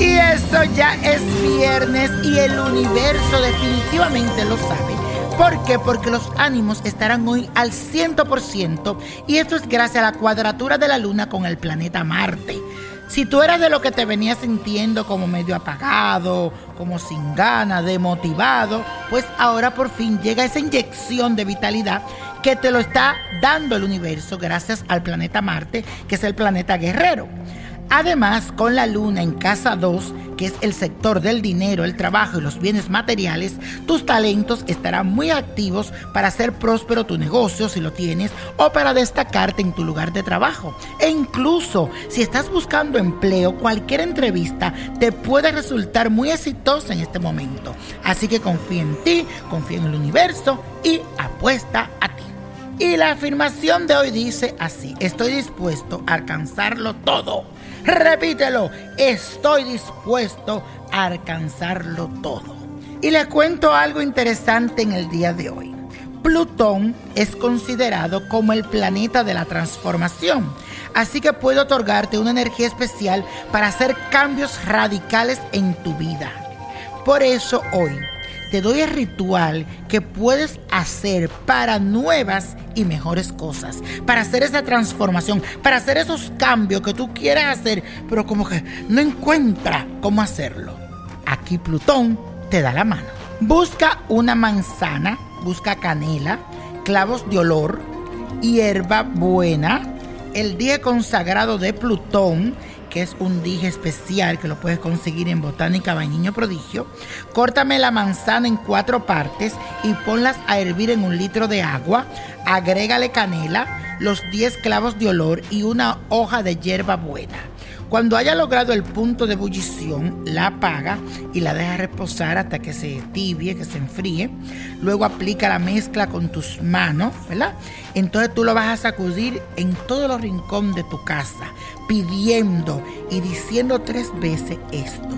eso ya es viernes y el universo definitivamente lo sabe. ¿Por qué? Porque los ánimos estarán hoy al 100% y esto es gracias a la cuadratura de la luna con el planeta Marte. Si tú eras de lo que te venías sintiendo como medio apagado, como sin ganas, demotivado, pues ahora por fin llega esa inyección de vitalidad que te lo está dando el universo gracias al planeta Marte, que es el planeta guerrero. Además, con la luna en casa 2, que es el sector del dinero, el trabajo y los bienes materiales, tus talentos estarán muy activos para hacer próspero tu negocio si lo tienes o para destacarte en tu lugar de trabajo. E incluso si estás buscando empleo, cualquier entrevista te puede resultar muy exitosa en este momento. Así que confía en ti, confía en el universo y apuesta a ti. Y la afirmación de hoy dice así, estoy dispuesto a alcanzarlo todo Repítelo, estoy dispuesto a alcanzarlo todo. Y le cuento algo interesante en el día de hoy. Plutón es considerado como el planeta de la transformación, así que puede otorgarte una energía especial para hacer cambios radicales en tu vida. Por eso hoy te doy el ritual que puedes hacer para nuevas y mejores cosas, para hacer esa transformación, para hacer esos cambios que tú quieres hacer, pero como que no encuentra cómo hacerlo. Aquí Plutón te da la mano. Busca una manzana, busca canela, clavos de olor, hierba buena, el día consagrado de Plutón, que es un dije especial que lo puedes conseguir en Botánica Bañiño Prodigio. Córtame la manzana en cuatro partes y ponlas a hervir en un litro de agua. Agrégale canela, los 10 clavos de olor y una hoja de hierba buena. Cuando haya logrado el punto de ebullición, la apaga y la deja reposar hasta que se tibie, que se enfríe. Luego aplica la mezcla con tus manos, ¿verdad? Entonces tú lo vas a sacudir en todos los rincones de tu casa, pidiendo y diciendo tres veces esto.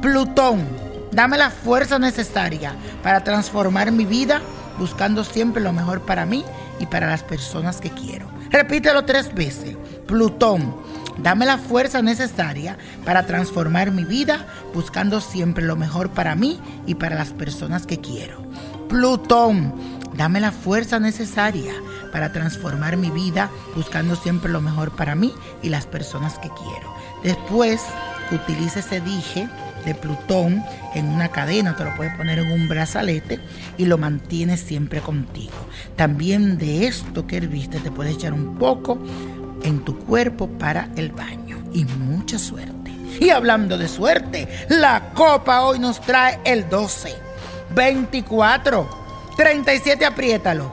Plutón, dame la fuerza necesaria para transformar mi vida, buscando siempre lo mejor para mí y para las personas que quiero. Repítelo tres veces. Plutón, dame la fuerza necesaria para transformar mi vida, buscando siempre lo mejor para mí y para las personas que quiero. Plutón, dame la fuerza necesaria para transformar mi vida, buscando siempre lo mejor para mí y las personas que quiero. Después, utiliza ese dije de Plutón en una cadena, te lo puedes poner en un brazalete y lo mantienes siempre contigo. También de esto que herviste te puedes echar un poco en tu cuerpo para el baño y mucha suerte. Y hablando de suerte, la copa hoy nos trae el 12, 24, 37, apriétalo,